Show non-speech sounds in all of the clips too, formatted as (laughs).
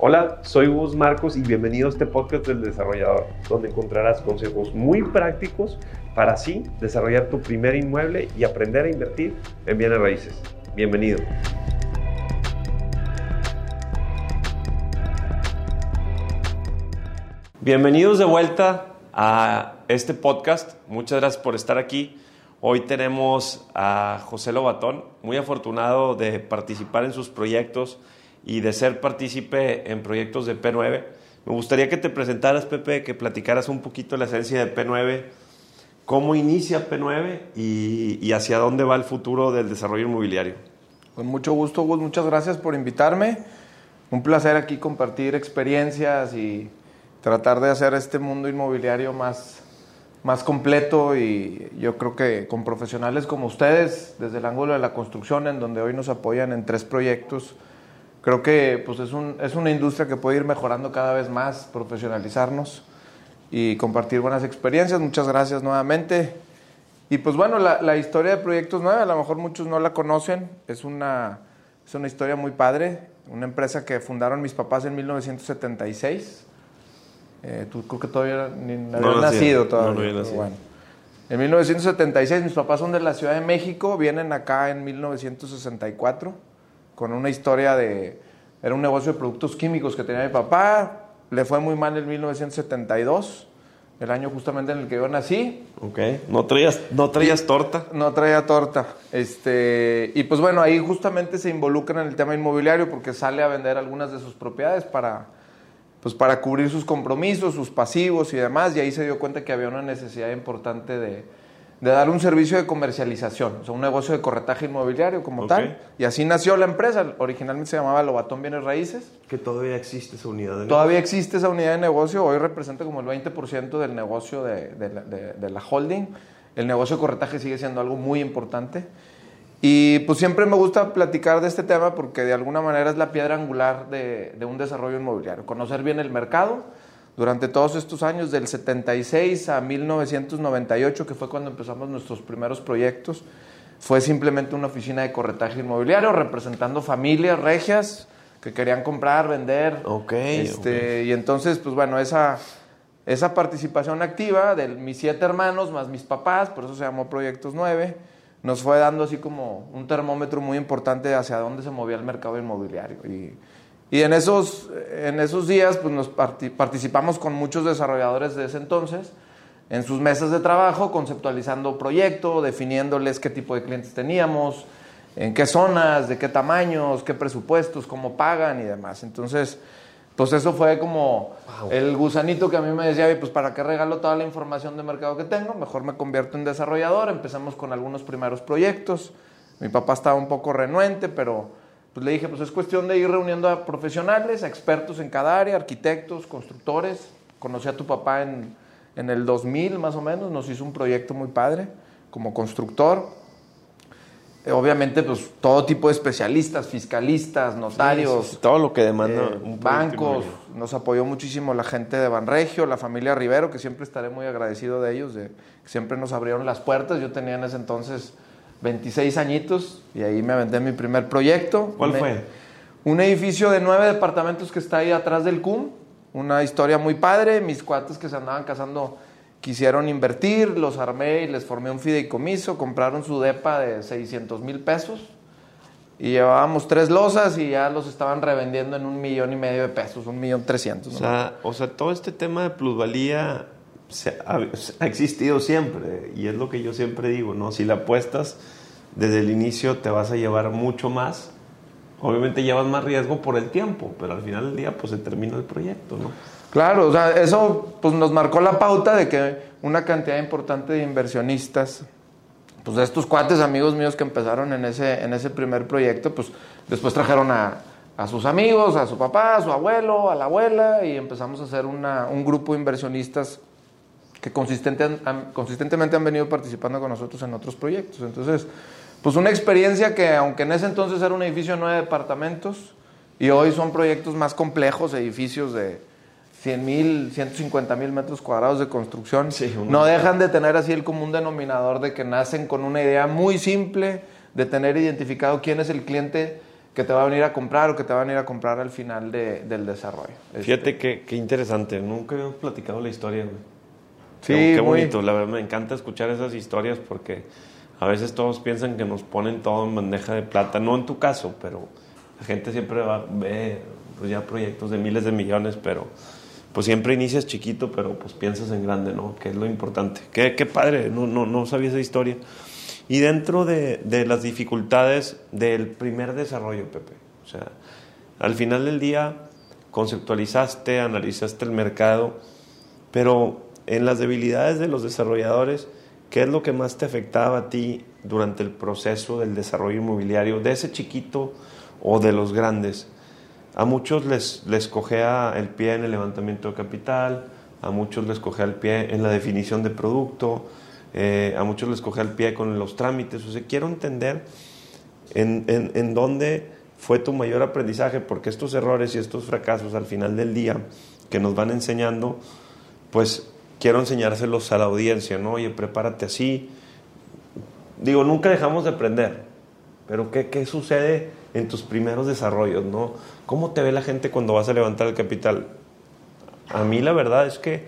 Hola, soy Gus Marcos y bienvenido a este podcast del desarrollador, donde encontrarás consejos muy prácticos para así desarrollar tu primer inmueble y aprender a invertir en bienes raíces. Bienvenido. Bienvenidos de vuelta a este podcast. Muchas gracias por estar aquí. Hoy tenemos a José Lobatón, muy afortunado de participar en sus proyectos y de ser partícipe en proyectos de P9. Me gustaría que te presentaras, Pepe, que platicaras un poquito la esencia de P9, cómo inicia P9 y, hacia dónde va el futuro del desarrollo inmobiliario. Con mucho gusto, Gus. Muchas gracias por invitarme. Un placer aquí compartir experiencias y tratar de hacer este mundo inmobiliario más, más completo y yo creo que con profesionales como ustedes, desde el ángulo de la construcción, en donde hoy nos apoyan en tres proyectos, creo que pues es, un, es una industria que puede ir mejorando cada vez más, profesionalizarnos y compartir buenas experiencias. Muchas gracias nuevamente. Y pues bueno, la, la historia de Proyectos 9, a lo mejor muchos no la conocen, es una, es una historia muy padre, una empresa que fundaron mis papás en 1976. Eh, tú creo que todavía ni no habías nacido todavía. No, bueno. En 1976 mis papás son de la Ciudad de México, vienen acá en 1964 con una historia de... Era un negocio de productos químicos que tenía mi papá, le fue muy mal en 1972, el año justamente en el que yo nací. Ok, ¿no traías, no traías torta? No traía torta. Este, y pues bueno, ahí justamente se involucra en el tema inmobiliario porque sale a vender algunas de sus propiedades para, pues para cubrir sus compromisos, sus pasivos y demás, y ahí se dio cuenta que había una necesidad importante de, de dar un servicio de comercialización, o sea, un negocio de corretaje inmobiliario como tal. Y así nació la empresa. Originalmente se llamaba Lobatón Bienes Raíces. Que todavía existe esa unidad de negocio. Todavía existe esa unidad de negocio. Hoy representa como el 20% del negocio de, de, la holding. El negocio de corretaje sigue siendo algo muy importante. Y pues siempre me gusta platicar de este tema porque de alguna manera es la piedra angular de, de un desarrollo inmobiliario. Conocer bien el mercado durante todos estos años, del 76 a 1998, que fue cuando empezamos nuestros primeros proyectos, fue simplemente una oficina de corretaje inmobiliario representando familias regias que querían comprar, vender. Ok. Este, Y entonces, pues bueno, esa, esa participación activa de mis siete hermanos más mis papás, por eso se llamó Proyectos 9, nos fue dando así como un termómetro muy importante hacia dónde se movía el mercado inmobiliario. Y, y en esos, en esos días pues nos participamos con muchos desarrolladores de ese entonces en sus mesas de trabajo, conceptualizando proyecto, definiéndoles qué tipo de clientes teníamos, en qué zonas, de qué tamaños, qué presupuestos, cómo pagan y demás. Entonces, pues eso fue como el gusanito que a mí me decía, pues para qué regalo toda la información de mercado que tengo, mejor me convierto en desarrollador. Empezamos con algunos primeros proyectos. Mi papá estaba un poco renuente, pero pues le dije, pues es cuestión de ir reuniendo a profesionales, a expertos en cada área, arquitectos, constructores. Conocí a tu papá en, en el 2000 más o menos, nos hizo un proyecto muy padre como constructor. Eh, obviamente, pues todo tipo de especialistas, fiscalistas, notarios. todo lo que demanda eh, un bancos. Nos apoyó muchísimo la gente de Banregio, la familia Rivero, que siempre estaré muy agradecido de ellos, de que siempre nos abrieron las puertas. Yo tenía en ese entonces 26 añitos y ahí me aventé mi primer proyecto. ¿Cuál fue? Un edificio de nueve departamentos que está ahí atrás del CUM. Una historia muy padre. Mis cuates que se andaban casando quisieron invertir, los armé y les formé un fideicomiso. Compraron su DEPA de 600 mil pesos. Y llevábamos tres losas y ya los estaban revendiendo en un millón y medio de pesos, un millón trescientos. O, sea, o sea, todo este tema de plusvalía ha, existido siempre y es lo que yo siempre digo, ¿no? Si la apuestas desde el inicio te vas a llevar mucho más. Obviamente llevas más riesgo por el tiempo, pero al final del día pues se termina el proyecto, ¿no? Claro, o sea, eso pues nos marcó la pauta de que una cantidad importante de inversionistas, pues de estos cuates amigos míos que empezaron en ese, en ese primer proyecto, pues después trajeron a, a sus amigos, a su papá, a su abuelo, a la abuela, y empezamos a hacer una, un grupo de inversionistas que consistente, consistentemente han venido participando con nosotros en otros proyectos. Entonces, pues una experiencia que aunque en ese entonces era un edificio de nueve departamentos y hoy son proyectos más complejos, edificios de 100 mil, 150 mil metros cuadrados de construcción, no dejan de tener así el común denominador de que nacen con una idea muy simple de tener identificado quién es el cliente que te va a venir a comprar o que te va a venir a comprar al final de, del desarrollo. Fíjate qué, qué interesante, nunca habíamos platicado la historia, güey. Sí, qué, muy- bonito, la verdad me encanta escuchar esas historias porque a veces todos piensan que nos ponen todo en bandeja de plata, no en tu caso, pero la gente siempre va, ve pues ya proyectos de miles de millones, pero pues siempre inicias chiquito, pero pues piensas en grande, ¿no? Que es lo importante. Qué, qué padre, no, no, no sabía esa historia. Y dentro de, de las dificultades del primer desarrollo, Pepe, o sea, al final del día conceptualizaste, analizaste el mercado, pero en las debilidades de los desarrolladores, ¿qué es lo que más te afectaba a ti durante el proceso del desarrollo inmobiliario, de ese chiquito o de los grandes? A muchos les, les cogea el pie en el levantamiento de capital, a muchos les cogea el pie en la definición de producto, eh, a muchos les cogea el pie con los trámites. O sea, quiero entender en, en, en dónde fue tu mayor aprendizaje, porque estos errores y estos fracasos al final del día que nos van enseñando, pues quiero enseñárselos a la audiencia, ¿no? Oye, prepárate así. Digo, nunca dejamos de aprender, pero ¿qué, qué sucede en tus primeros desarrollos, ¿no? ¿Cómo te ve la gente cuando vas a levantar el capital? A mí la verdad es que,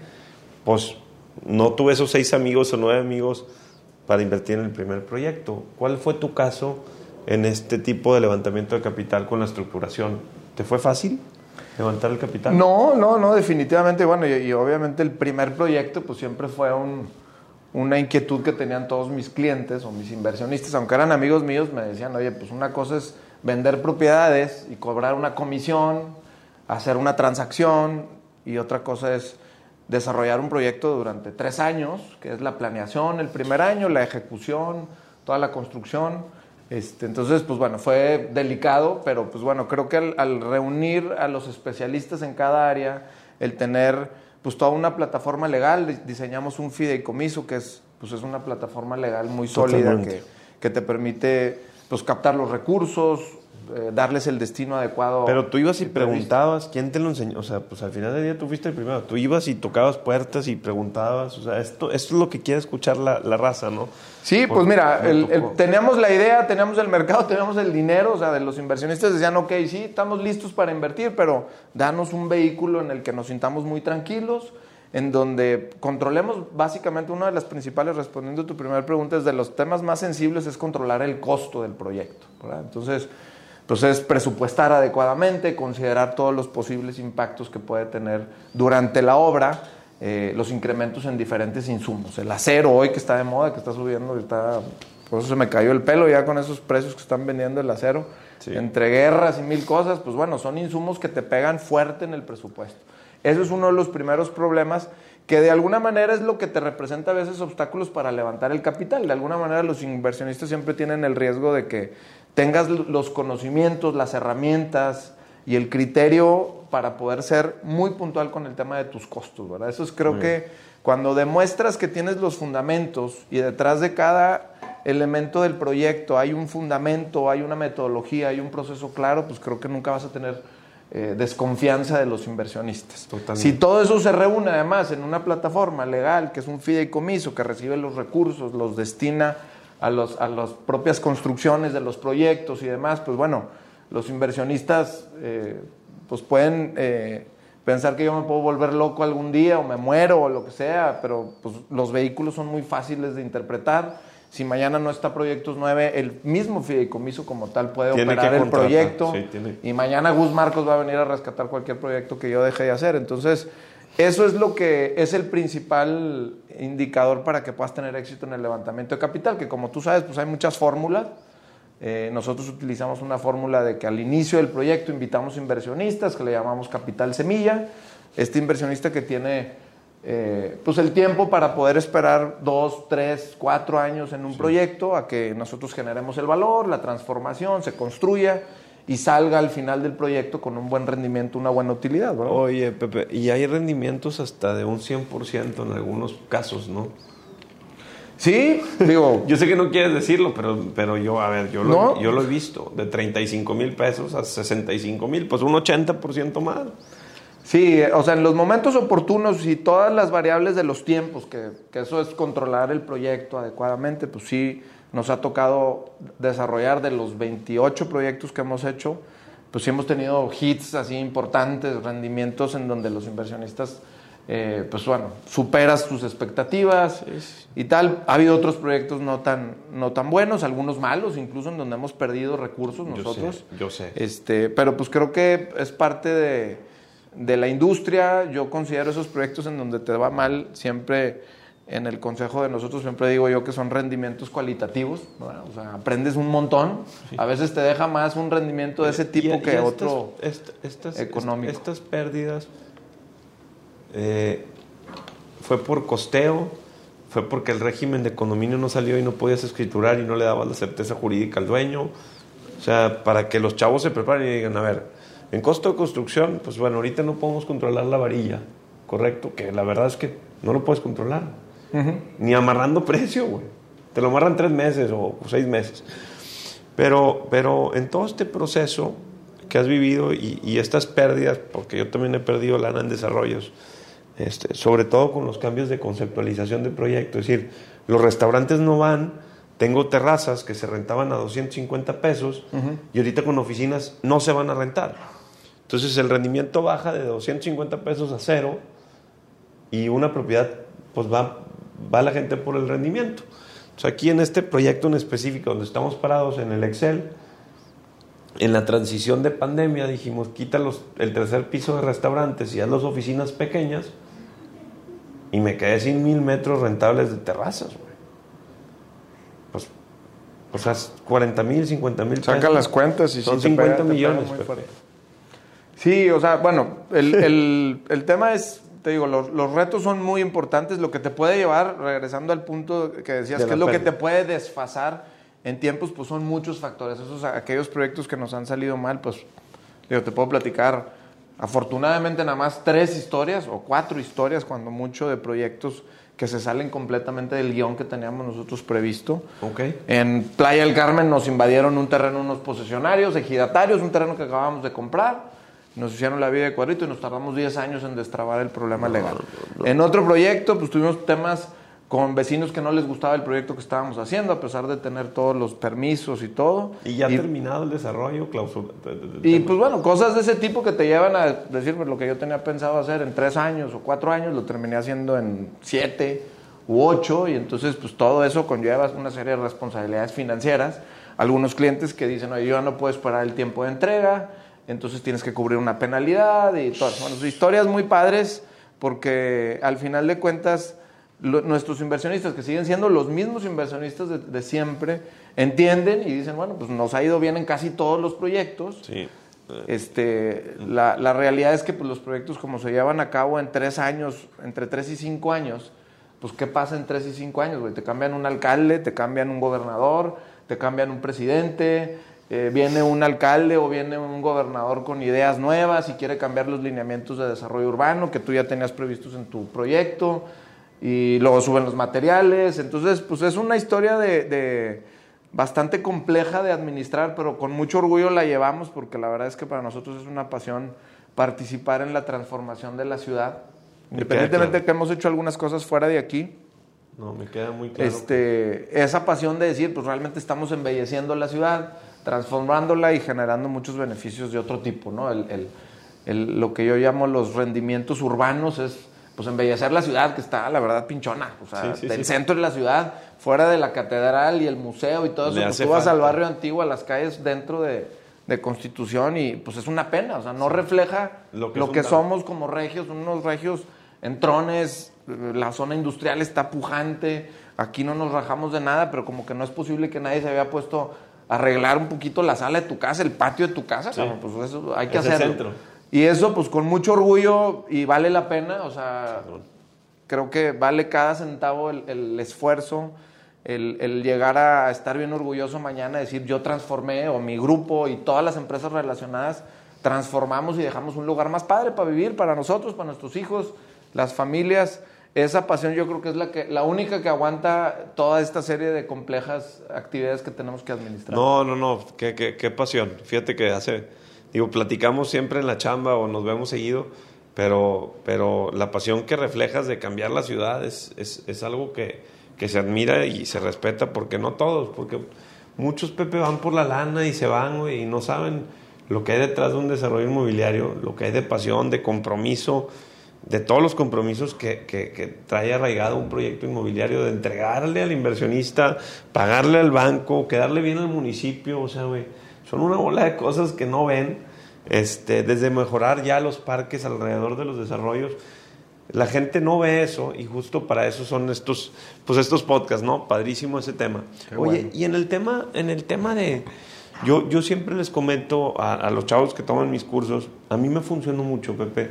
pues, no tuve esos seis amigos o nueve amigos para invertir en el primer proyecto. ¿Cuál fue tu caso en este tipo de levantamiento de capital con la estructuración? ¿Te fue fácil levantar el capital? No, no, no, definitivamente. Bueno, y, obviamente el primer proyecto pues siempre fue un- una inquietud que tenían todos mis clientes o mis inversionistas, aunque eran amigos míos, me decían, oye, pues una cosa es vender propiedades y cobrar una comisión, hacer una transacción, y otra cosa es desarrollar un proyecto durante tres años, que es la planeación el primer año, la ejecución, toda la construcción. Este, entonces, pues bueno, fue delicado, pero pues bueno, creo que al, al reunir a los especialistas en cada área, el tener pues toda una plataforma legal, di- diseñamos un fideicomiso que es, pues es una plataforma legal muy sólida que, que te permite pues captar los recursos, eh, darles el destino adecuado. Pero tú ibas y preguntabas, ¿quién te lo enseñó? O sea, pues al final del día tú fuiste el primero. Tú ibas y tocabas puertas y preguntabas. O sea, esto, esto es lo que quiere escuchar la, la raza, ¿no? Sí, pues Porque mira, me el- el- teníamos la idea, teníamos el mercado, (laughs) teníamos el dinero, o sea, de los inversionistas decían, ok, sí, estamos listos para invertir, pero danos un vehículo en el que nos sintamos muy tranquilos, en donde controlemos básicamente una de las principales, respondiendo a tu primera pregunta, es de los temas más sensibles es controlar el costo del proyecto, ¿verdad? Entonces, pues es presupuestar adecuadamente, considerar todos los posibles impactos que puede tener durante la obra, eh, los incrementos en diferentes insumos. El acero hoy que está de moda, que está subiendo, y está, por eso se me cayó el pelo ya con esos precios que están vendiendo el acero. Sí. Entre guerras y mil cosas, pues bueno, son insumos que te pegan fuerte en el presupuesto. Eso es uno de los primeros problemas que de alguna manera es lo que te representa a veces obstáculos para levantar el capital. De alguna manera los inversionistas siempre tienen el riesgo de que tengas los conocimientos, las herramientas y el criterio para poder ser muy puntual con el tema de tus costos, ¿verdad? Eso es creo que cuando demuestras que tienes los fundamentos y detrás de cada elemento del proyecto hay un fundamento, hay una metodología, hay un proceso claro, pues creo que nunca vas a tener eh, desconfianza de los inversionistas. Totalmente. Si todo eso se reúne además en una plataforma legal, que es un fideicomiso, que recibe los recursos, los destina a, los, a las propias construcciones de los proyectos y demás, pues bueno, los inversionistas eh, pues pueden eh, pensar que yo me puedo volver loco algún día o me muero o lo que sea, pero pues los vehículos son muy fáciles de interpretar. Si mañana no está Proyectos 9, el mismo fideicomiso como tal puede Tiene operar el proyecto sí, y mañana Gus Marcos va a venir a rescatar cualquier proyecto que yo deje de hacer. Entonces, eso es lo que es el principal indicador para que puedas tener éxito en el levantamiento de capital, que como tú sabes, pues hay muchas fórmulas. Eh, nosotros utilizamos una fórmula de que al inicio del proyecto invitamos inversionistas, que le llamamos capital semilla. Este inversionista que tiene eh, pues el tiempo para poder esperar dos, tres, cuatro años en un proyecto a que nosotros generemos el valor, la transformación, se construya y salga al final del proyecto con un buen rendimiento, una buena utilidad. ¿verdad? Oye, Pepe, y hay rendimientos hasta de un 100% en algunos casos, ¿no? Sí, digo, (laughs) Yo sé que no quieres decirlo, pero, pero yo, a ver, yo lo, yo lo he visto, de 35 mil pesos a 65 mil, pues un 80% más. Sí, o sea, en los momentos oportunos y todas las variables de los tiempos, que, que eso es controlar el proyecto adecuadamente, pues sí, nos ha tocado desarrollar de los 28 proyectos que hemos hecho, pues sí hemos tenido hits así importantes, rendimientos en donde los inversionistas, eh, pues bueno, superas tus expectativas y tal. Ha habido otros proyectos no tan, no tan buenos, algunos malos, incluso en donde hemos perdido recursos nosotros. Yo sé. Este, pero pues creo que es parte de, de la industria. Yo considero esos proyectos en donde te va mal siempre en el consejo de nosotros siempre digo yo que son rendimientos cualitativos, o sea, aprendes un montón, a veces te deja más un rendimiento de ese tipo que otro estas, económico. Estas pérdidas eh, fue por costeo, fue porque el régimen de condominio no salió y no podías escriturar y no le dabas la certeza jurídica al dueño, o sea, para que los chavos se preparen y digan, a ver, en costo de construcción, pues bueno, ahorita no podemos controlar la varilla, correcto, que la verdad es que no lo puedes controlar ni amarrando precio, güey. Te lo amarran tres meses o seis meses. Pero, pero en todo este proceso que has vivido y, estas pérdidas, porque yo también he perdido lana en desarrollos, este, sobre todo con los cambios de conceptualización de proyectos. Es decir, los restaurantes no van, tengo terrazas que se rentaban a 250 pesos y ahorita con oficinas no se van a rentar. Entonces el rendimiento baja de 250 pesos a cero y una propiedad pues va va la gente por el rendimiento. aquí en este proyecto en específico, donde estamos parados en el Excel, en la transición de pandemia dijimos, quita el tercer piso de restaurantes y haz las oficinas pequeñas, y me quedé sin mil metros rentables de terrazas, güey. Pues, o sea, 40 mil, 50 mil Saca las cuentas y son 50 millones. Sí, o sea, bueno, el, el tema es te digo, los, los, retos son muy importantes. Lo que te puede llevar, regresando al punto que decías, que es lo que te puede desfasar en tiempos, pues son muchos factores. Esos, aquellos proyectos que nos han salido mal, pues, digo, te puedo platicar, afortunadamente, nada más tres historias o cuatro historias, cuando mucho, de proyectos que se salen completamente del guion que teníamos nosotros previsto. Okay. En Playa del Carmen nos invadieron un terreno unos posesionarios, ejidatarios, un terreno que acabábamos de comprar nos hicieron la vida de cuadrito y nos tardamos 10 años en destrabar el problema legal. En otro proyecto, pues tuvimos temas con vecinos que no les gustaba el proyecto que estábamos haciendo, a pesar de tener todos los permisos y todo. Y ya ha terminado el desarrollo, clausura. Y pues bueno, cosas de ese tipo que te llevan a decirme lo que yo tenía pensado hacer en tres años o cuatro años, lo terminé haciendo en siete u ocho, y entonces pues todo eso conlleva una serie de responsabilidades financieras. Algunos clientes que dicen, oye, yo ya no puedo esperar el tiempo de entrega, entonces tienes que cubrir una penalidad y todas. Bueno, historias muy padres porque al final de cuentas nuestros inversionistas, que siguen siendo los mismos inversionistas de, siempre, entienden y dicen, bueno, pues nos ha ido bien en casi todos los proyectos. Sí. Este, la, la, realidad es que pues, los proyectos como se llevan a cabo en tres años, entre tres y cinco años, pues ¿qué pasa en tres y cinco años? Güey? Te cambian un alcalde, te cambian un gobernador, te cambian un presidente, eh, viene un alcalde o viene un gobernador con ideas nuevas y quiere cambiar los lineamientos de desarrollo urbano que tú ya tenías previstos en tu proyecto y luego suben los materiales. Entonces, pues es una historia de, bastante compleja de administrar, pero con mucho orgullo la llevamos porque la verdad es que para nosotros es una pasión participar en la transformación de la ciudad. Independientemente de que hemos hecho algunas cosas fuera de aquí. No, me queda muy claro. Este, Esa pasión de decir, pues realmente estamos embelleciendo la ciudad transformándola y generando muchos beneficios de otro tipo, ¿no? El, el, lo que yo llamo los rendimientos urbanos es pues embellecer la ciudad que está la verdad pinchona, o sea, del centro de la ciudad, fuera de la catedral y el museo y todo eso, pues tú vas al barrio antiguo, a las calles dentro de, de, Constitución y pues es una pena, o sea, no refleja lo que, lo que somos como regios, unos regios en trones, la zona industrial está pujante, aquí no nos rajamos de nada, pero como que no es posible que nadie se había puesto arreglar un poquito la sala de tu casa, el patio de tu casa, pues eso hay que hacerlo. Y eso pues con mucho orgullo y vale la pena, o sea, creo que vale cada centavo el, esfuerzo, el, llegar a estar bien orgulloso mañana, decir yo transformé o mi grupo y todas las empresas relacionadas transformamos y dejamos un lugar más padre para vivir, para nosotros, para nuestros hijos, las familias esa pasión yo creo que es la, que, la única que aguanta toda esta serie de complejas actividades que tenemos que administrar. No, no, no, qué, qué, qué pasión. Fíjate que hace, digo, platicamos siempre en la chamba o nos vemos seguido, pero, pero la pasión que reflejas de cambiar la ciudad es, es, es algo que, que se admira y se respeta, porque no todos, porque muchos Pepe van por la lana y se van, y no saben lo que hay detrás de un desarrollo inmobiliario, lo que hay de pasión, de compromiso, de todos los compromisos que, que, trae arraigado un proyecto inmobiliario, de entregarle al inversionista, pagarle al banco, quedarle bien al municipio, o sea, güey, son una bola de cosas que no ven, este, desde mejorar ya los parques alrededor de los desarrollos. La gente no ve eso y justo para eso son estos, pues estos podcasts, ¿no? Padrísimo ese tema. Oye, y en el tema, en el tema de, yo, yo siempre les comento a, a los chavos que toman mis cursos, a mí me funcionó mucho, Pepe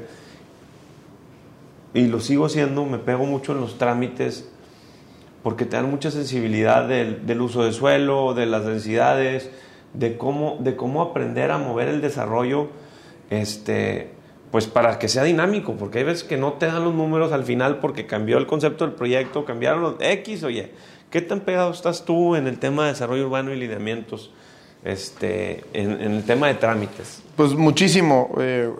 y lo sigo haciendo, me pego mucho en los trámites porque te dan mucha sensibilidad del, del, uso de suelo, de las densidades, de cómo, de cómo aprender a mover el desarrollo, este, pues para que sea dinámico, porque hay veces que no te dan los números al final porque cambió el concepto del proyecto, cambiaron los X, oye, ¿qué tan pegado estás tú en el tema de desarrollo urbano y lineamientos? Este, en, el tema de trámites. Pues muchísimo, eh,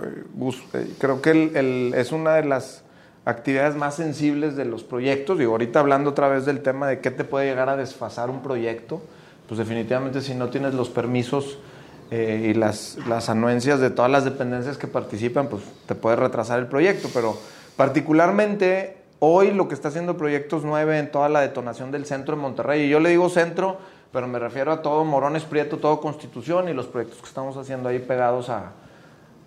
eh, creo que el, es una de las actividades más sensibles de los proyectos. Y ahorita hablando otra vez del tema de qué te puede llegar a desfasar un proyecto, pues definitivamente si no tienes los permisos eh, y las, las anuencias de todas las dependencias que participan, pues te puede retrasar el proyecto. Pero particularmente hoy lo que está haciendo Proyectos 9 en toda la detonación del centro de Monterrey, y yo le digo centro, pero me refiero a todo Morones Prieto, todo Constitución y los proyectos que estamos haciendo ahí pegados a,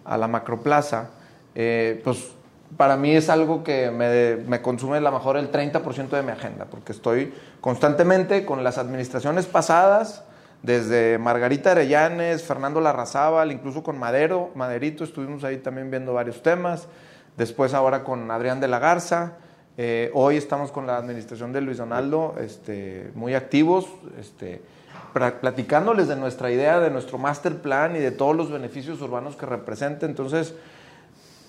a la macroplaza, eh, pues para mí es algo que me, consume a lo mejor el 30% de mi agenda, porque estoy constantemente con las administraciones pasadas, desde Margarita Arellanes, Fernando Larrazábal, incluso con Madero, Maderito, estuvimos ahí también viendo varios temas, después ahora con Adrián de la Garza, eh, hoy estamos con la administración de Luis Donaldo, este, muy activos, este, platicándoles de nuestra idea, de nuestro master plan y de todos los beneficios urbanos que representa, entonces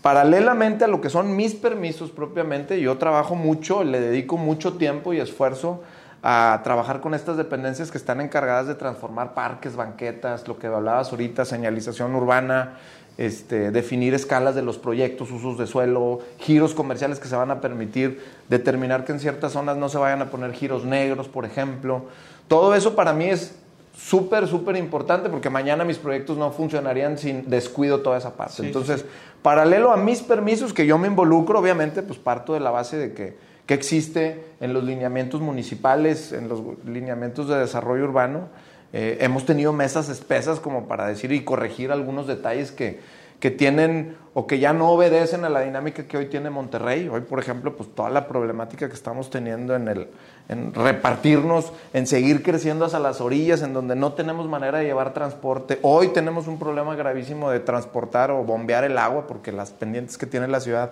Paralelamente a lo que son mis permisos propiamente, yo trabajo mucho, le dedico mucho tiempo y esfuerzo a trabajar con estas dependencias que están encargadas de transformar parques, banquetas, lo que hablabas ahorita, señalización urbana, este, definir escalas de los proyectos, usos de suelo, giros comerciales que se van a permitir, determinar que en ciertas zonas no se vayan a poner giros negros, por ejemplo. Todo eso para mí es súper, súper importante porque mañana mis proyectos no funcionarían sin descuido toda esa parte. Entonces, paralelo a mis permisos que yo me involucro, obviamente, pues parto de la base de que, que existe en los lineamientos municipales, en los lineamientos de desarrollo urbano. Eh, hemos tenido mesas espesas como para decir y corregir algunos detalles que, que tienen o que ya no obedecen a la dinámica que hoy tiene Monterrey. Hoy, por ejemplo, pues toda la problemática que estamos teniendo en el en repartirnos, en seguir creciendo hacia las orillas, en donde no tenemos manera de llevar transporte. Hoy tenemos un problema gravísimo de transportar o bombear el agua, porque las pendientes que tiene la ciudad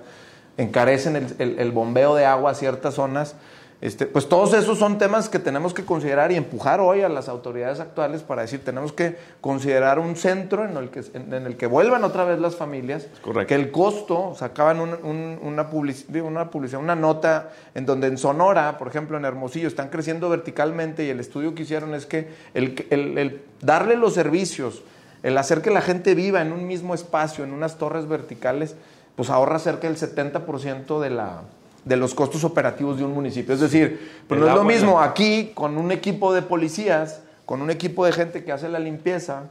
encarecen el, el bombeo de agua a ciertas zonas. Este, pues todos esos son temas que tenemos que considerar y empujar hoy a las autoridades actuales para decir, tenemos que considerar un centro en el que, en, el que vuelvan otra vez las familias, que el costo, sacaban una, una publicidad, una nota en donde en Sonora, por ejemplo, en Hermosillo, están creciendo verticalmente y el estudio que hicieron es que el, el darle los servicios, el hacer que la gente viva en un mismo espacio, en unas torres verticales, pues ahorra cerca del 70% de la de los costos operativos de un municipio. Es decir, pero pues no es lo mismo aquí con un equipo de policías, con un equipo de gente que hace la limpieza,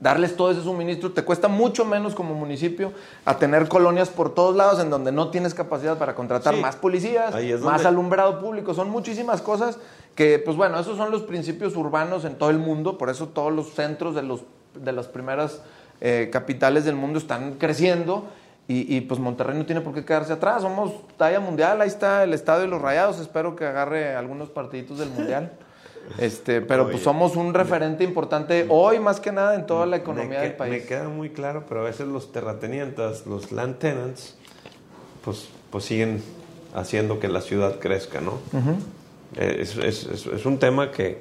darles todo ese suministro, te cuesta mucho menos como municipio a tener colonias por todos lados en donde no tienes capacidad para contratar más policías, más alumbrado público, son muchísimas cosas que, pues bueno, esos son los principios urbanos en todo el mundo, por eso todos los centros de, los, de las primeras eh, capitales del mundo están creciendo y, pues Monterrey no tiene por qué quedarse atrás. Somos talla mundial. Ahí está el estadio de los Rayados. Espero que agarre algunos partiditos del mundial. (laughs) Este, pero pues somos un referente importante hoy más que nada en toda la economía del país. Me queda muy claro, pero a veces los terratenientes, los land tenants, pues, pues siguen haciendo que la ciudad crezca, ¿no? Eh, es, es, es, un tema que,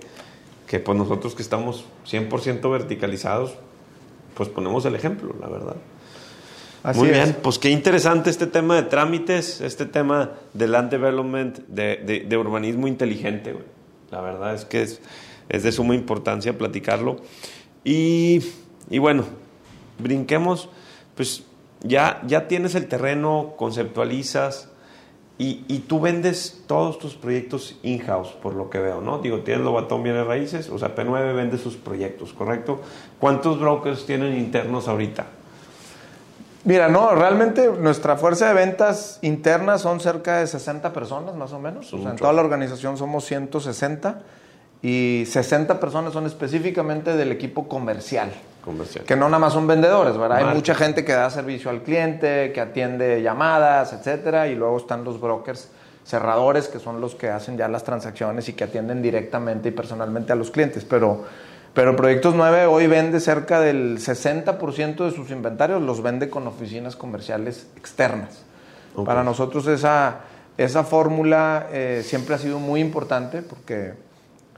que pues nosotros que estamos 100% verticalizados, pues ponemos el ejemplo, la verdad. Muy bien, pues qué interesante este tema de trámites, este tema de land development, de, urbanismo inteligente. La verdad es que es, de suma importancia platicarlo. Y, bueno, brinquemos, pues ya, ya tienes el terreno, conceptualizas. Y, y, tú vendes todos tus proyectos in-house, por lo que veo, ¿no? Digo, tienes Lobatón Bienes Raíces, o sea, P9 vende sus proyectos, ¿correcto? ¿Cuántos brokers tienen internos ahorita? Mira, no, realmente nuestra fuerza de ventas interna son cerca de 60 personas, más o menos. O sea, en toda la organización somos 160 y 60 personas son específicamente del equipo comercial. Comercial. Que no nada más son vendedores, ¿verdad? Hay mucha gente que da servicio al cliente, que atiende llamadas, etcétera, y luego están los brokers cerradores, que son los que hacen ya las transacciones y que atienden directamente y personalmente a los clientes. Pero, pero Proyectos 9 hoy vende cerca del 60% de sus inventarios, los vende con oficinas comerciales externas. Okay. Para nosotros esa, esa fórmula eh, siempre ha sido muy importante porque,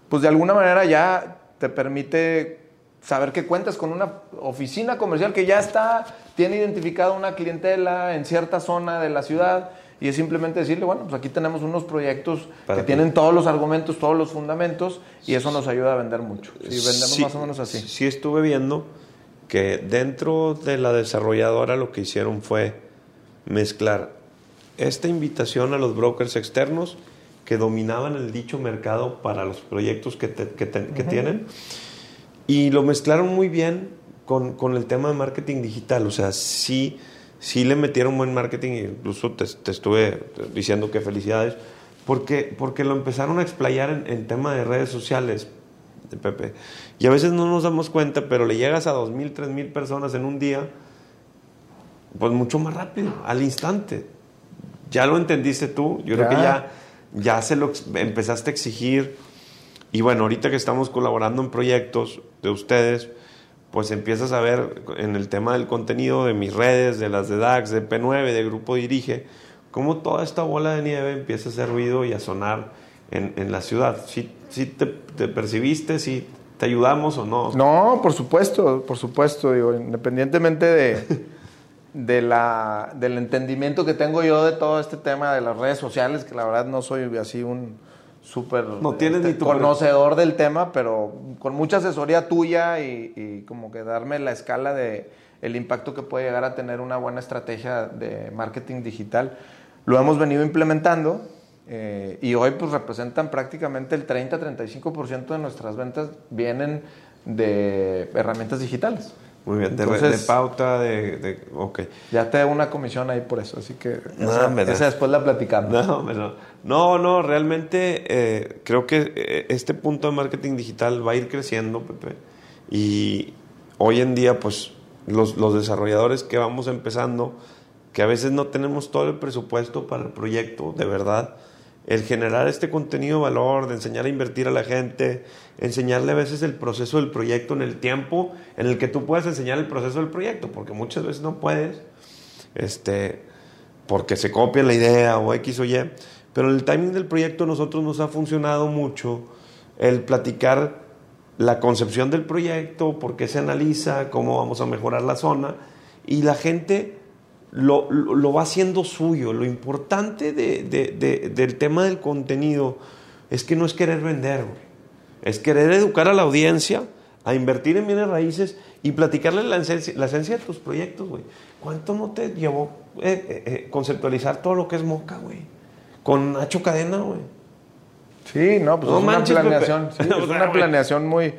pues de alguna manera ya te permite saber que cuentas con una oficina comercial que ya está, tiene identificada una clientela en cierta zona de la ciudad y es simplemente decirle, bueno, pues aquí tenemos unos proyectos Para que ti. tienen todos los argumentos, todos los fundamentos y eso nos ayuda a vender mucho. Y vendemos sí, más o menos así. Sí estuve viendo que dentro de la desarrolladora lo que hicieron fue mezclar esta invitación a los brokers externos que dominaban el dicho mercado para los proyectos que, te, que, te, que uh -huh. tienen y lo mezclaron muy bien con, con, el tema de marketing digital. O sea, sí, sí le metieron buen marketing, incluso te, te estuve diciendo que felicidades, porque, porque lo empezaron a explayar en, en tema de redes sociales, de Pepe. Y a veces no nos damos cuenta, pero le llegas a 2.000, 3.000 personas en un día, pues mucho más rápido, al instante. Ya lo entendiste tú, yo ya. creo que ya, ya se lo empezaste a exigir y bueno, ahorita que estamos colaborando en proyectos de ustedes, pues empiezas a ver en el tema del contenido de mis redes, de las de DAX, de P9, de Grupo Dirige, cómo toda esta bola de nieve empieza a hacer ruido y a sonar en, en la ciudad. ¿Sí, sí te, te, percibiste? ¿Sí te ayudamos o no? No, por supuesto, por supuesto. Digo, independientemente de, (laughs) de la, del entendimiento que tengo yo de todo este tema de las redes sociales, que la verdad no soy así un súper no tienes este, ni tu conocedor del tema, pero con mucha asesoría tuya y, y, como que darme la escala de el impacto que puede llegar a tener una buena estrategia de marketing digital, lo hemos venido implementando eh, y hoy pues representan prácticamente el 30-35% de nuestras ventas vienen de herramientas digitales. Muy bien, de, Entonces, de pauta, de, de, Ok. Ya te da una comisión ahí por eso, así que no, esa, esa, después la platicamos. No, no, no, no realmente eh, creo que eh, este punto de marketing digital va a ir creciendo, Pepe. Y hoy en día, pues, los, los desarrolladores que vamos empezando, que a veces no tenemos todo el presupuesto para el proyecto, de verdad, el generar este contenido de valor, de enseñar a invertir a la gente, enseñarle a veces el proceso del proyecto en el tiempo en el que tú puedas enseñar el proceso del proyecto, porque muchas veces no puedes, este, porque se copia la idea o X o Y, pero el timing del proyecto a nosotros nos ha funcionado mucho el platicar la concepción del proyecto, por qué se analiza, cómo vamos a mejorar la zona, y la gente lo, lo, lo, va haciendo suyo. Lo importante de, de, de, del tema del contenido es que no es querer vender, güey. es querer educar a la audiencia a invertir en bienes raíces y platicarle la esencia, la esencia de tus proyectos, güey. ¿Cuánto no te llevó eh, eh, eh, conceptualizar todo lo que es Moca, güey? Con Nacho Cadena, güey. Sí, no, pues no es manches, una planeación, sí, (laughs) es una planeación muy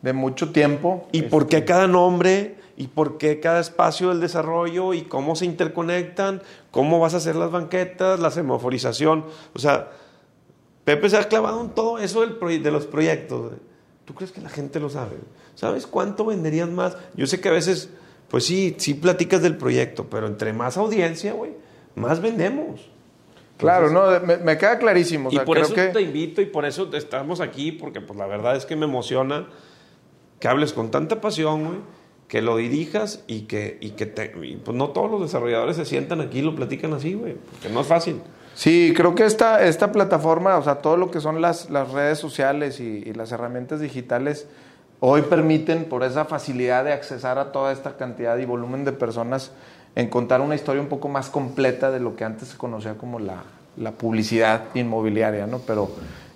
de mucho tiempo. ¿Y este... por qué cada nombre? Y por qué cada espacio del desarrollo y cómo se interconectan, cómo vas a hacer las banquetas, la semaforización. O sea, Pepe se ha clavado en todo eso del de los proyectos. ¿Tú crees que la gente lo sabe? ¿Sabes cuánto venderías más? Yo sé que a veces, pues sí, sí platicas del proyecto, pero entre más audiencia, güey, más vendemos. Claro, no, me, me, queda clarísimo. O sea, y por creo eso que... te invito y por eso estamos aquí, porque pues la verdad es que me emociona que hables con tanta pasión, güey que lo dirijas y que, y que te, pues no todos los desarrolladores se sientan aquí y lo platican así, güey, porque no es fácil. Sí, creo que esta, esta plataforma, o sea, todo lo que son las, las redes sociales y, y, las herramientas digitales, hoy permiten, por esa facilidad de accesar a toda esta cantidad y volumen de personas, en contar una historia un poco más completa de lo que antes se conocía como la, la publicidad inmobiliaria, ¿no? Pero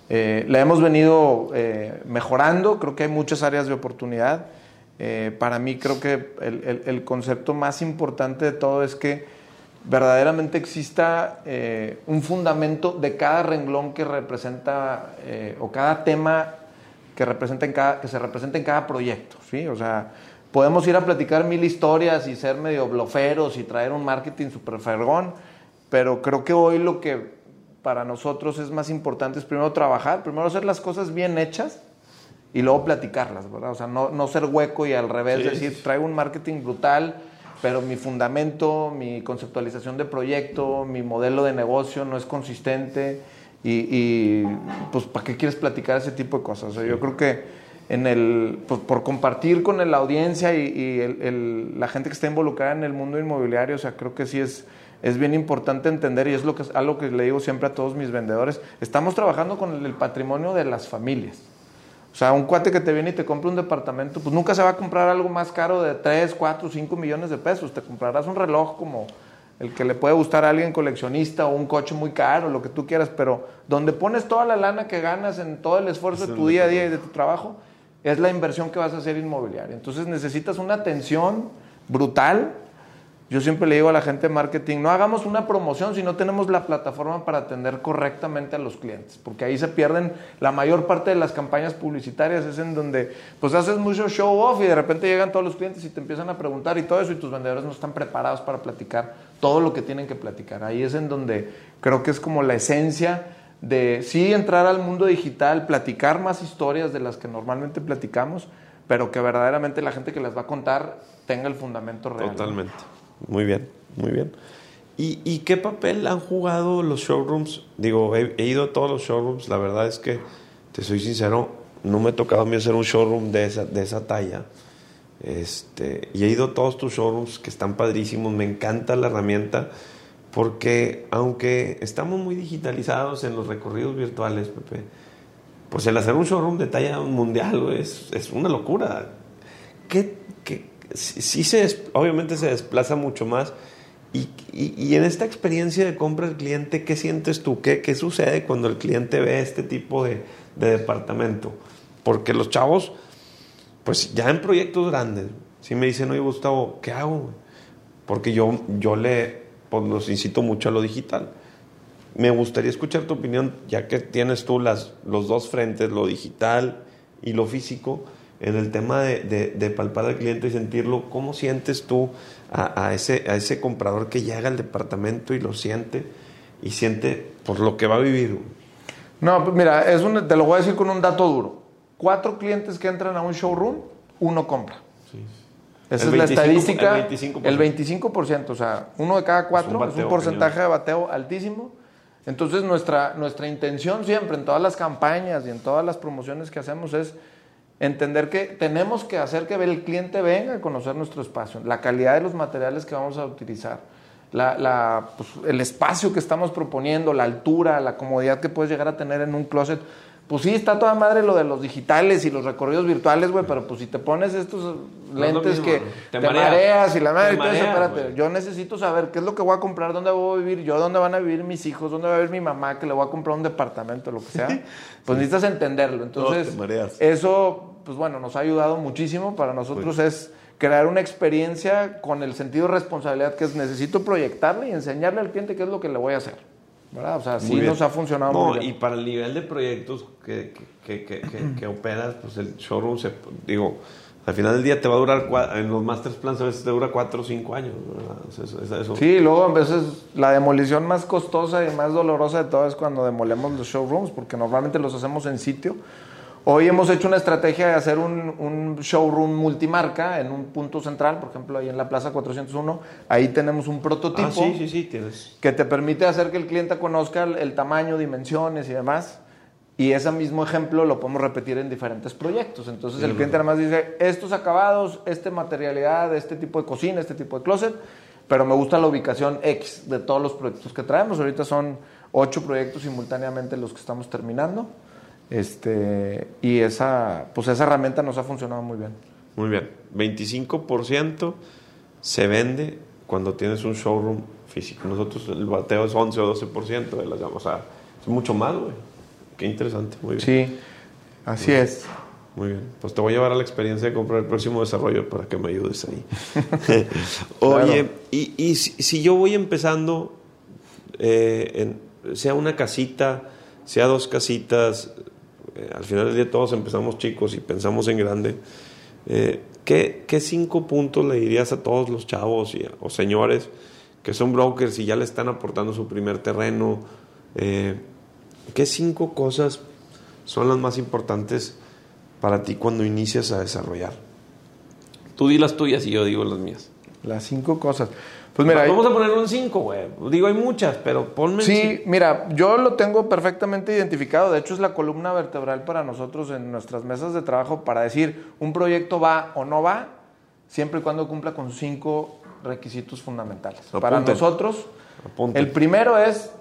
eh, la hemos venido eh, mejorando, creo que hay muchas áreas de oportunidad. Eh, para mí creo que el, concepto más importante de todo es que verdaderamente exista eh, un fundamento de cada renglón que representa eh, o cada tema que, representa en cada, que se representa en cada proyecto, ¿sí? O sea, podemos ir a platicar mil historias y ser medio bloferos y traer un marketing super fergón, pero creo que hoy lo que para nosotros es más importante es primero trabajar, primero hacer las cosas bien hechas y luego platicarlas, ¿verdad? O sea, no, no ser hueco y al revés, decir, traigo un marketing brutal, pero mi fundamento, mi conceptualización de proyecto, mi modelo de negocio no es consistente y, pues, ¿para qué quieres platicar ese tipo de cosas? O sea, yo creo que en el, pues, por compartir con la audiencia y, la gente que está involucrada en el mundo inmobiliario, o sea, creo que sí es, es bien importante entender y es lo que, algo que le digo siempre a todos mis vendedores, estamos trabajando con el patrimonio de las familias. O sea, un cuate que te viene y te compra un departamento, pues nunca se va a comprar algo más caro de 3, 4, 5 millones de pesos. Te comprarás un reloj como el que le puede gustar a alguien coleccionista o un coche muy caro, lo que tú quieras, pero donde pones toda la lana que ganas en todo el esfuerzo de tu día a día y de tu trabajo, es la inversión que vas a hacer inmobiliaria. Entonces necesitas una atención brutal yo siempre le digo a la gente de marketing, no hagamos una promoción si no tenemos la plataforma para atender correctamente a los clientes, porque ahí se pierden la mayor parte de las campañas publicitarias, es en donde pues haces mucho show off y de repente llegan todos los clientes y te empiezan a preguntar y todo eso y tus vendedores no están preparados para platicar todo lo que tienen que platicar. Ahí es en donde creo que es como la esencia de sí entrar al mundo digital, platicar más historias de las que normalmente platicamos, pero que verdaderamente la gente que las va a contar tenga el fundamento real. Totalmente. Muy bien, muy bien. ¿Y, qué papel han jugado los showrooms? Digo, he, ido a todos los showrooms, la verdad es que, te soy sincero, no me ha tocado a mí hacer un showroom de esa, de esa talla. Este, y he ido a todos tus showrooms que están padrísimos, me encanta la herramienta, porque aunque estamos muy digitalizados en los recorridos virtuales, Pepe, pues el hacer un showroom de talla mundial es, es una locura. ¿Qué, sí se, obviamente se desplaza mucho más. Y, y, en esta experiencia de compra del cliente, ¿qué sientes tú? ¿Qué, ¿Qué, sucede cuando el cliente ve este tipo de, de, departamento? Porque los chavos, pues ya en proyectos grandes, si me dicen, oye Gustavo, ¿qué hago? Porque yo, yo le, pues los incito mucho a lo digital. Me gustaría escuchar tu opinión, ya que tienes tú las, los dos frentes, lo digital y lo físico en el tema de, de, palpar al cliente y sentirlo, ¿cómo sientes tú a, ese, a ese comprador que llega al departamento y lo siente y siente por lo que va a vivir? No, pues mira, es un, te lo voy a decir con un dato duro. Cuatro clientes que entran a un showroom, uno compra. Esa es la estadística. El 25%. El 25%, o sea, uno de cada cuatro es un, porcentaje de bateo altísimo. Entonces, nuestra, nuestra intención siempre en todas las campañas y en todas las promociones que hacemos es entender que tenemos que hacer que el cliente venga a conocer nuestro espacio, la calidad de los materiales que vamos a utilizar, la, pues, el espacio que estamos proponiendo, la altura, la comodidad que puedes llegar a tener en un closet. Pues sí, está toda madre lo de los digitales y los recorridos virtuales, güey, pero pues si te pones estos lentes que te, mareas. y la madre, entonces, espérate, yo necesito saber qué es lo que voy a comprar, dónde voy a vivir yo, dónde van a vivir mis hijos, dónde va a vivir mi mamá, que le voy a comprar un departamento, lo que sea. (laughs) Pues necesitas entenderlo. Entonces, eso pues bueno, nos ha ayudado muchísimo. Para nosotros es crear una experiencia con el sentido de responsabilidad que es necesito proyectarle y enseñarle al cliente qué es lo que le voy a hacer. ¿verdad? O sea, sí nos ha funcionado muy bien. Y para el nivel de proyectos que, que, que, que, operas, pues el showroom, se, digo, al final del día te va a durar, en los master plans a veces te dura cuatro o cinco años. Eso, Sí, luego a veces la demolición más costosa y más dolorosa de todo es cuando demolemos los showrooms, porque normalmente los hacemos en sitio Hoy hemos hecho una estrategia de hacer un, showroom multimarca en un punto central, por ejemplo, ahí en la Plaza 401. Ahí tenemos un prototipo ah, sí, sí, sí, tienes. que te permite hacer que el cliente conozca el, tamaño, dimensiones y demás. Y ese mismo ejemplo lo podemos repetir en diferentes proyectos. Entonces el cliente además dice, estos acabados, esta materialidad, este tipo de cocina, este tipo de closet, pero me gusta la ubicación X de todos los proyectos que traemos. Ahorita son ocho proyectos simultáneamente los que estamos terminando. Este, y esa, pues esa herramienta nos ha funcionado muy bien. Muy bien. 25% se vende cuando tienes un showroom físico. Nosotros el bateo es 11 o 12% de las O sea, es mucho más, güey. Qué interesante. Muy bien. Sí, así es. Muy bien, pues te voy a llevar a la experiencia de comprar el próximo desarrollo para que me ayudes ahí. (laughs) (laughs) Oye, y, y si, yo voy empezando, eh, en, sea una casita, sea dos casitas, eh, al final del día todos empezamos chicos y pensamos en grande, eh, ¿qué, ¿qué, cinco puntos le dirías a todos los chavos y, o señores que son brokers y ya le están aportando su primer terreno? ¿Qué cinco cosas son las más importantes? para ti cuando inicias a desarrollar? Tú di las tuyas y yo digo las mías. Las cinco cosas. Pues mira, vamos a ponerlo en cinco, güey. Digo, hay muchas, pero ponme. Sí, mira, yo lo tengo perfectamente identificado. De hecho, es la columna vertebral para nosotros en nuestras mesas de trabajo para decir un proyecto va o no va, siempre y cuando cumpla con cinco requisitos fundamentales. Para nosotros, el primero es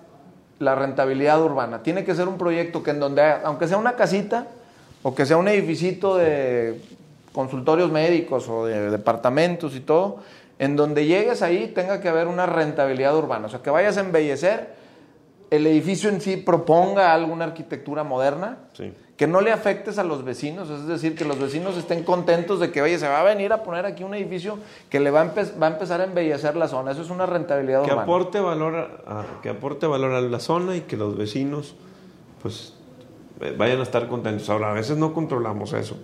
la rentabilidad urbana. Tiene que ser un proyecto que en donde, aunque sea una casita, o que sea un edificio de consultorios médicos o de departamentos y todo, en donde llegues ahí tenga que haber una rentabilidad urbana, o sea, que vayas a embellecer, el edificio en sí proponga alguna arquitectura moderna, que no le afectes a los vecinos, es decir, que los vecinos estén contentos de que, oye, se va a venir a poner aquí un edificio que le va a, va a empezar a embellecer la zona, eso es una rentabilidad que urbana. Aporte valor que aporte valor a la zona y que los vecinos, pues vayan a estar contentos. Ahora, a veces no controlamos eso,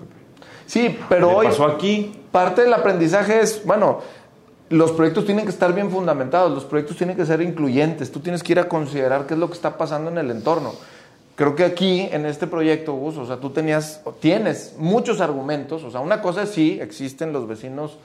Sí, pero hoy. pasó aquí? Parte del aprendizaje es, bueno, los proyectos tienen que estar bien fundamentados, los proyectos tienen que ser incluyentes, tú tienes que ir a considerar qué es lo que está pasando en el entorno. Creo que aquí, en este proyecto, Gus, o sea, tú tenías, tienes muchos argumentos, o sea, una cosa es sí, existen los vecinos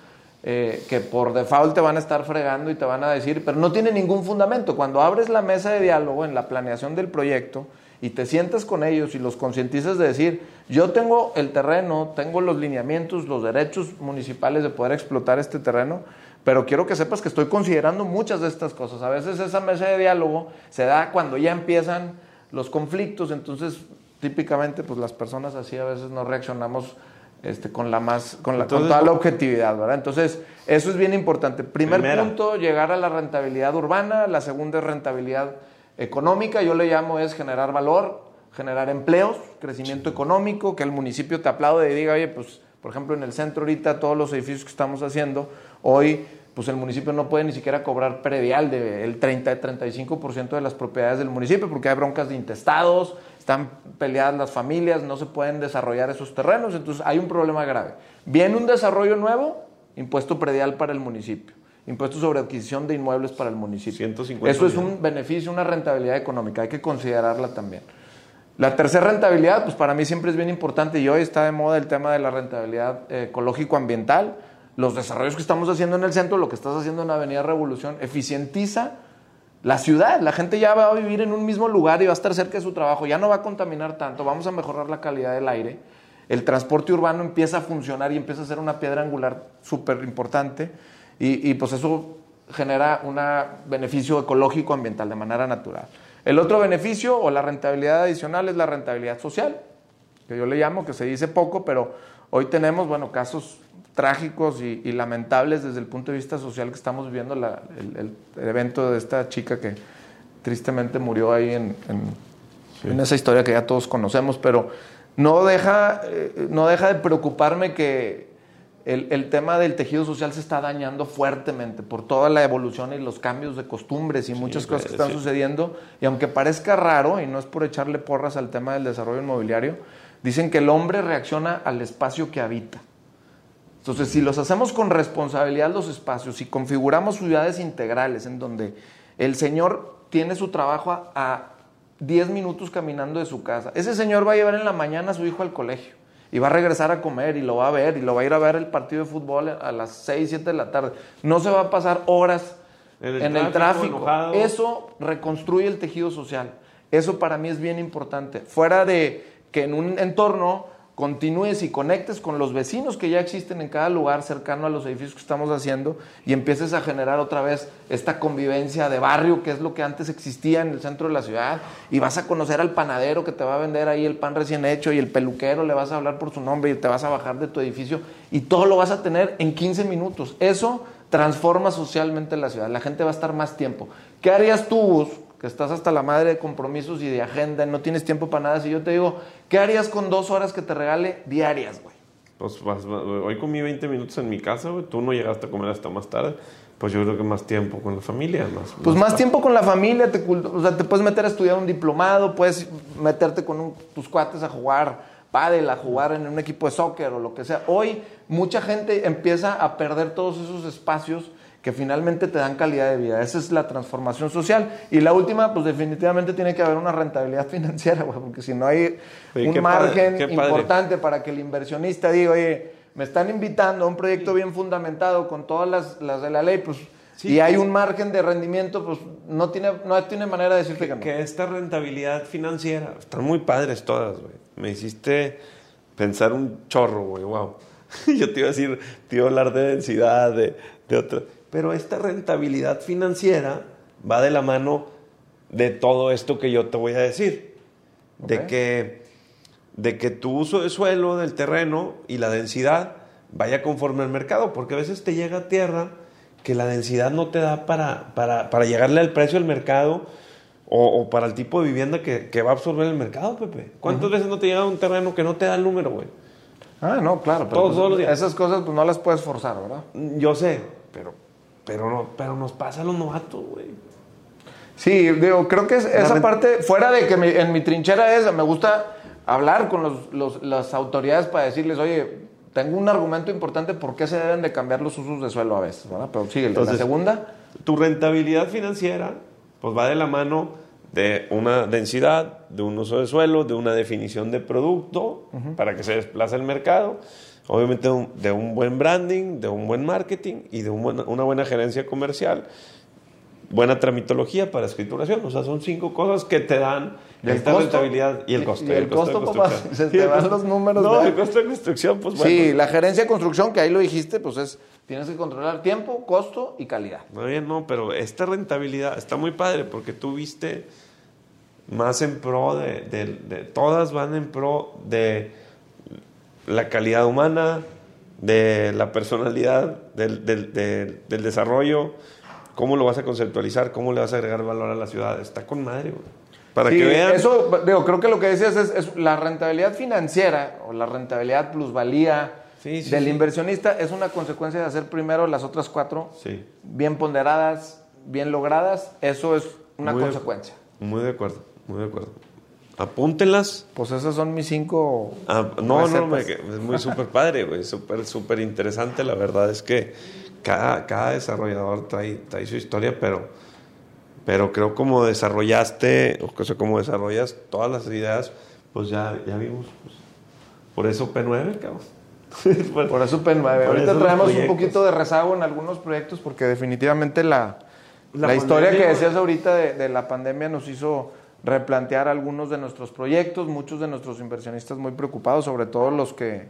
eh, que por default te van a estar fregando y te van a decir, pero no tiene ningún fundamento. Cuando abres la mesa de diálogo en la planeación del proyecto, y te sientas con ellos y los concientizas de decir, yo tengo el terreno, tengo los lineamientos, los derechos municipales de poder explotar este terreno, pero quiero que sepas que estoy considerando muchas de estas cosas. A veces esa mesa de diálogo se da cuando ya empiezan los conflictos, entonces típicamente pues las personas así a veces no reaccionamos este, con la más con, la, toda la objetividad, ¿verdad? Entonces, eso es bien importante. Primer punto, llegar a la rentabilidad urbana, la segunda es rentabilidad económica, yo le llamo es generar valor, generar empleos, crecimiento económico, que el municipio te aplaude y diga, oye, pues, por ejemplo, en el centro ahorita todos los edificios que estamos haciendo, hoy, pues el municipio no puede ni siquiera cobrar predial del 30-35% de las propiedades del municipio porque hay broncas de intestados, están peleadas las familias, no se pueden desarrollar esos terrenos, entonces hay un problema grave. Viene un desarrollo nuevo, impuesto predial para el municipio impuesto sobre adquisición de inmuebles para el municipio. 150 Eso es un beneficio, una rentabilidad económica, hay que considerarla también. La tercera rentabilidad, pues para mí siempre es bien importante y hoy está de moda el tema de la rentabilidad ecológico-ambiental. Los desarrollos que estamos haciendo en el centro, lo que estás haciendo en Avenida Revolución, eficientiza la ciudad. La gente ya va a vivir en un mismo lugar y va a estar cerca de su trabajo, ya no va a contaminar tanto, vamos a mejorar la calidad del aire. El transporte urbano empieza a funcionar y empieza a ser una piedra angular súper importante. Y, pues eso genera un beneficio ecológico ambiental de manera natural. El otro beneficio o la rentabilidad adicional es la rentabilidad social, que yo le llamo, que se dice poco, pero hoy tenemos, bueno, casos trágicos y, lamentables desde el punto de vista social que estamos viviendo, el, evento de esta chica que tristemente murió ahí en, en, esa historia que ya todos conocemos, pero no deja, eh, no deja de preocuparme que el, tema del tejido social se está dañando fuertemente por toda la evolución y los cambios de costumbres y muchas cosas que están sucediendo. Y aunque parezca raro, y no es por echarle porras al tema del desarrollo inmobiliario, dicen que el hombre reacciona al espacio que habita. Entonces, si los hacemos con responsabilidad los espacios y configuramos ciudades integrales en donde el señor tiene su trabajo a, a 10 minutos caminando de su casa, ese señor va a llevar en la mañana a su hijo al colegio y va a regresar a comer y lo va a ver y lo va a ir a ver el partido de fútbol a las 6, 7 de la tarde. No se va a pasar horas en el, tráfico. Eso reconstruye el tejido social. Eso para mí es bien importante. Fuera de que en un entorno continúes y conectes con los vecinos que ya existen en cada lugar cercano a los edificios que estamos haciendo y empieces a generar otra vez esta convivencia de barrio, que es lo que antes existía en el centro de la ciudad, y vas a conocer al panadero que te va a vender ahí el pan recién hecho y el peluquero le vas a hablar por su nombre y te vas a bajar de tu edificio y todo lo vas a tener en 15 minutos. Eso transforma socialmente la ciudad, la gente va a estar más tiempo. ¿Qué harías tú, que estás hasta la madre de compromisos y de agenda, no tienes tiempo para nada, si yo te digo, ¿qué harías con dos horas que te regale diarias, güey? Pues hoy comí 20 minutos en mi casa, güey. Tú no llegaste a comer hasta más tarde. Pues yo creo que más tiempo con la familia. Más, Pues más tiempo con la familia, te, o sea, te puedes meter a estudiar un diplomado, puedes meterte con un- tus cuates a jugar pádel, a jugar en un equipo de soccer o lo que sea. Hoy mucha gente empieza a perder todos esos espacios que finalmente te dan calidad de vida. Esa es la transformación social. Y la última, pues definitivamente tiene que haber una rentabilidad (laughs) financiera, güey, porque si no hay Oye, un margen padre. importante para que el inversionista diga, oye, me están invitando a un proyecto bien fundamentado con todas las, las de la ley, pues, Sí, y hay un margen de rendimiento, pues no tiene, no tiene manera de decirte que, no. que esta rentabilidad financiera, están muy padres todas, güey. Me hiciste pensar un chorro, güey, wow. (laughs) Yo te iba a decir, te iba a hablar de densidad, de, de otra. Pero esta rentabilidad financiera va de la mano de todo esto que yo te voy a decir. De Ok. que de que tu uso de suelo del terreno y la densidad vaya conforme al mercado, porque a veces te llega tierra que la densidad no te da para, para, para llegarle al precio del mercado o, o para el tipo de vivienda que, que va a absorber el mercado, Pepe. ¿Cuántas veces no te llega un terreno que no te da el número, güey? Ah, no, claro. Pero Todos- pues, todos los días. Esas cosas pues no las puedes forzar, ¿verdad? Yo sé, pero, pero, no, pero nos pasa a los novatos, güey. Sí, digo, creo que es- esa parte, fuera de que mi- en mi trinchera es, me gusta hablar con los, los- las autoridades para decirles, oye, tengo un argumento importante por qué se deben de cambiar los usos de suelo a veces, ¿verdad? Pero sigue, la Entonces- segunda. Tu rentabilidad financiera pues va de la mano de una densidad, de un uso de suelo, de una definición de producto para que se desplace el mercado, obviamente de un, de buen branding, de un buen marketing y de un buen- una buena gerencia comercial, buena tramitología para escrituración. O sea, son cinco cosas que te dan ¿Y el esta costo? rentabilidad y el Y- costo. y el de costo, papá, construcción. se te el van costo- los números, No, ¿verdad? el costo de construcción, pues bueno. Sí, la gerencia de construcción, que ahí lo dijiste, pues es, tienes que controlar tiempo, costo y calidad. Muy bien, no, pero esta rentabilidad está muy padre porque tú viste más en pro de, de- de- todas van en pro de la calidad humana, de la personalidad, del, del- del- del desarrollo, cómo lo vas a conceptualizar, cómo le vas a agregar valor a la ciudad. Está con madre, güey. Para Sí, que vean. Eso, digo, creo que lo que decías es, es la rentabilidad financiera o la rentabilidad plusvalía Sí, sí, del inversionista es una consecuencia de hacer primero las otras cuatro Sí, bien ponderadas, bien logradas. Eso es una Muy de- consecuencia. muy de acuerdo, muy de acuerdo. Apúntenlas. Pues esas son mis cinco. Ah, no, no, me- recetas. es muy súper padre, güey, súper, súper interesante. La verdad es que cada, cada desarrollador trae, trae su historia, pero, pero creo como desarrollaste, o sea, como desarrollas todas las ideas, pues ya, ya vimos. pues, por eso P9, cabrón. (laughs) Por- Por eso P9. Por Ahorita traemos un poquito de rezago en algunos proyectos porque definitivamente la, La la, historia que decías ahorita de, de la pandemia nos hizo replantear algunos de nuestros proyectos, muchos de nuestros inversionistas muy preocupados, sobre todo los que,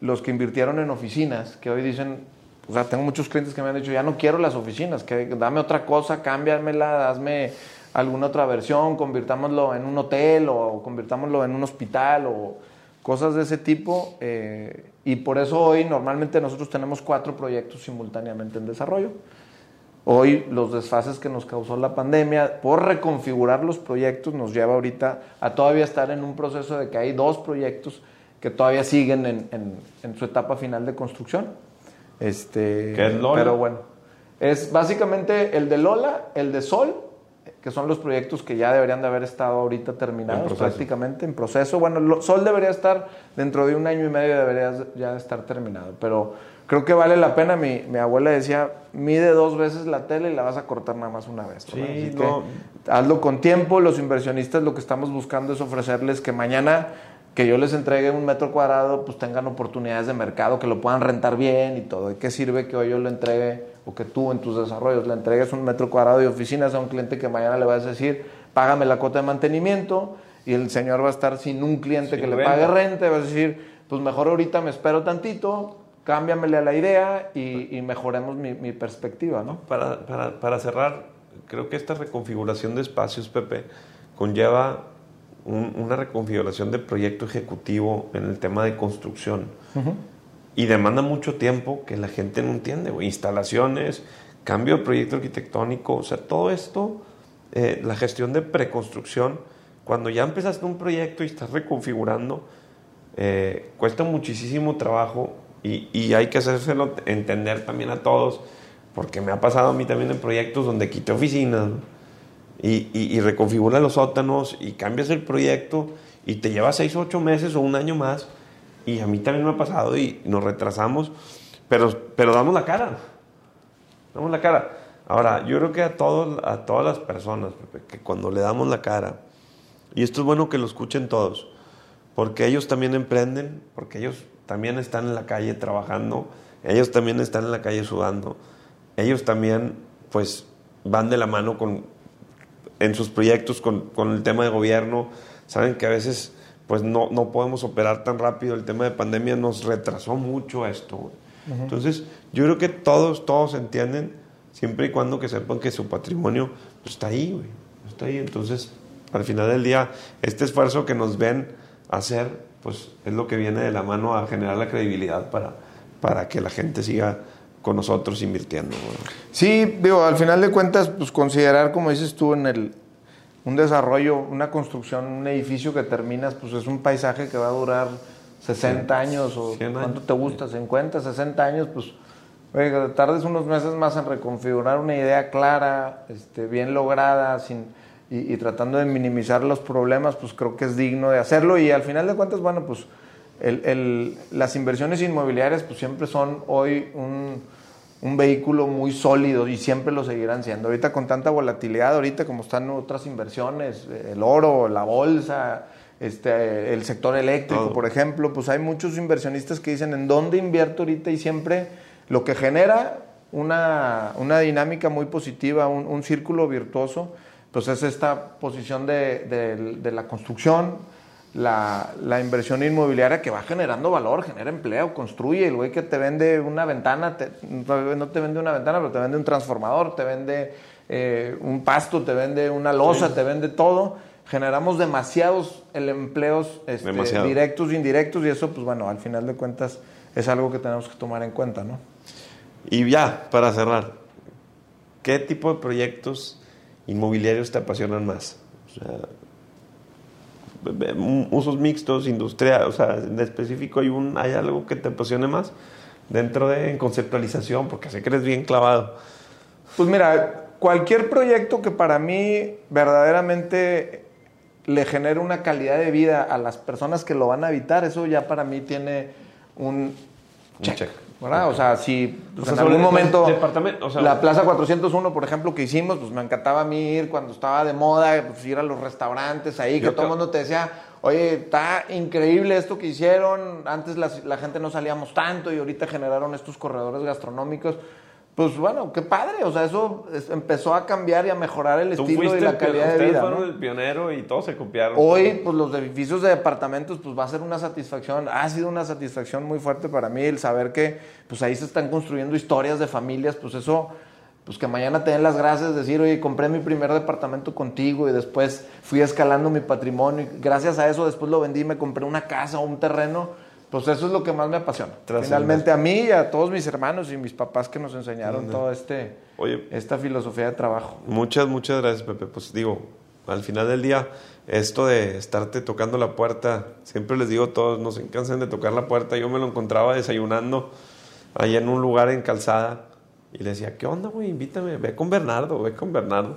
los que invirtieron en oficinas, que hoy dicen, o sea, tengo muchos clientes que me han dicho, ya no quiero las oficinas, que dame otra cosa, cámbiamela, hazme alguna otra versión, convirtámoslo en un hotel o convirtámoslo en un hospital o cosas de ese tipo. eh, y por eso hoy normalmente nosotros tenemos cuatro proyectos simultáneamente en desarrollo. Hoy los desfases que nos causó la pandemia por reconfigurar los proyectos nos lleva ahorita a todavía estar en un proceso de que hay dos proyectos que todavía siguen en, en- en su etapa final de construcción. Este, ¿Qué es Lola? Pero bueno, es básicamente el de Lola, el de Sol, que son los proyectos que ya deberían de haber estado ahorita terminados prácticamente en proceso. Bueno, Sol debería estar dentro de un año y medio debería ya estar terminado, pero creo que vale la pena. Mi, mi abuela decía, mide dos veces la tele y la vas a cortar nada más una vez. Sí, Así no. que hazlo con tiempo. Los inversionistas lo que estamos buscando es ofrecerles que mañana que yo les entregue un metro cuadrado, pues tengan oportunidades de mercado, que lo puedan rentar bien y todo. ¿Y qué sirve que hoy yo lo entregue o que tú en tus desarrollos le entregues un metro cuadrado de oficinas a un cliente que mañana le vas a decir, págame la cuota de mantenimiento y el señor va a estar sin un cliente Sin que le pague renta y va a decir, pues mejor ahorita me espero tantito, cámbiamele a la idea y, y mejoremos mi, mi perspectiva, ¿no? Para, para, para cerrar, creo que esta reconfiguración de espacios, Pepe, conlleva un- una reconfiguración de proyecto ejecutivo en el tema de construcción. Y demanda mucho tiempo que la gente no entiende. Instalaciones, cambio de proyecto arquitectónico, o sea, todo esto eh, la gestión de preconstrucción, cuando ya empezaste un proyecto y estás reconfigurando, eh, cuesta muchísimo trabajo y, hay que hacérselo entender también a todos, porque me ha pasado a mí también en proyectos donde quité oficinas y, y, y reconfigura los sótanos y cambias el proyecto y te lleva seis o ocho meses o un año más. Y a mí también me ha pasado y nos retrasamos, pero, pero damos la cara. Damos la cara. Ahora, yo creo que a, todos, a todas las personas, que cuando le damos la cara, y esto es bueno que lo escuchen todos, porque ellos también emprenden, porque ellos también están en la calle trabajando, ellos también están en la calle sudando, ellos también pues van de la mano con, en sus proyectos con, con el tema de gobierno, saben que a veces pues no, no podemos operar tan rápido, el tema de pandemia nos retrasó mucho esto. Uh -huh. Entonces, yo creo que todos, todos entienden, siempre y cuando que sepan que su patrimonio pues, está ahí, güey, está ahí. Entonces, al final del día, este esfuerzo que nos ven hacer, pues es lo que viene de la mano a generar la credibilidad para, para que la gente siga con nosotros invirtiendo. Sí, digo, al final de cuentas, pues considerar, como dices tú, en el, un desarrollo, una construcción, un edificio que terminas, pues es un paisaje que va a durar 60 años o cuánto te gusta, 50, 60 años, pues oye, tardes unos meses más en reconfigurar una idea clara, este, bien lograda, sin, y, y, tratando de minimizar los problemas, pues creo que es digno de hacerlo y al final de cuentas, bueno, pues el, el, las inversiones inmobiliarias pues siempre son hoy un un vehículo muy sólido y siempre lo seguirán siendo. Ahorita con tanta volatilidad, ahorita como están otras inversiones, el oro, la bolsa, este, el sector eléctrico, Todo. por ejemplo, pues hay muchos inversionistas que dicen en dónde invierto ahorita y siempre lo que genera una, una dinámica muy positiva, un, un, círculo virtuoso, pues es esta posición de, de, de la construcción, la, la, inversión inmobiliaria que va generando valor, genera empleo, construye. El güey que te vende una ventana, te, no te vende una ventana, pero te vende un transformador, te vende eh, un pasto, te vende una losa, sí. te vende todo. Generamos demasiados empleos este, Demasiado. directos e indirectos y eso, pues bueno, al final de cuentas es algo que tenemos que tomar en cuenta, ¿no? Y ya, para cerrar, ¿qué tipo de proyectos inmobiliarios te apasionan más? O sea, usos mixtos, industrial, o sea, en específico hay, un, hay algo que te apasione más dentro de conceptualización, porque sé que eres bien clavado. Pues mira, cualquier proyecto que para mí verdaderamente le genere una calidad de vida a las personas que lo van a habitar, eso ya para mí tiene un check. Un check. ¿Verdad? Okay. O sea, si pues, o sea, en algún momento o sea, la Plaza 401, por ejemplo, que hicimos, pues me encantaba a mí ir cuando estaba de moda, pues ir a los restaurantes ahí, que todo el mundo te decía, oye, está increíble esto que hicieron, antes la, la, gente no salíamos tanto y ahorita generaron estos corredores gastronómicos. Pues bueno, qué padre, o sea, eso empezó a cambiar y a mejorar el estilo y la calidad de vida. fueron ¿no? el pionero y todos se copiaron. Hoy, pues los edificios de departamentos, pues va a ser una satisfacción, ha sido una satisfacción muy fuerte para mí el saber que, pues ahí se están construyendo historias de familias, pues eso, pues que mañana te den las gracias, decir, oye, compré mi primer departamento contigo y después fui escalando mi patrimonio y gracias a eso después lo vendí, me compré una casa o un terreno pues eso es lo que más me apasiona. Finalmente a mí y a todos mis hermanos y mis papás que nos enseñaron toda este, Oye, esta filosofía de trabajo. Muchas, muchas gracias, Pepe. Pues digo, al final del día, esto de estarte tocando la puerta, siempre les digo a todos, no se cansen de tocar la puerta. Yo me lo encontraba desayunando ahí en un lugar en calzada y le decía, ¿qué onda, güey? Invítame, ve con Bernardo, ve con Bernardo.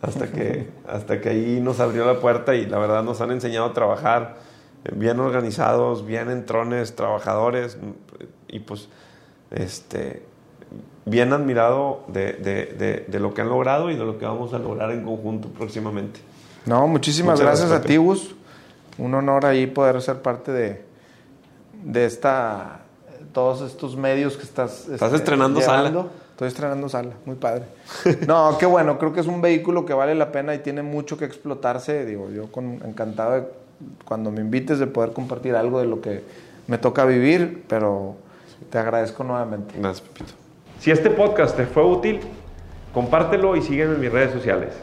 Hasta que, (laughs) hasta que ahí nos abrió la puerta y la verdad nos han enseñado a trabajar bien organizados, bien entrones, trabajadores y pues este bien admirado de, de, de, de, lo que han logrado y de lo que vamos a lograr en conjunto próximamente. No, muchísimas Muchas gracias, gracias a ti, Gus. Un honor ahí poder ser parte de, de esta todos estos medios que estás estás este, estrenando llevando. sala. Estoy estrenando sala, muy padre. No, qué bueno, creo que es un vehículo que vale la pena y tiene mucho que explotarse. Digo, yo con, encantado de cuando me invites de poder compartir algo de lo que me toca vivir, pero te agradezco nuevamente. Gracias, Pepito. Si este podcast te fue útil, compártelo y sígueme en mis redes sociales.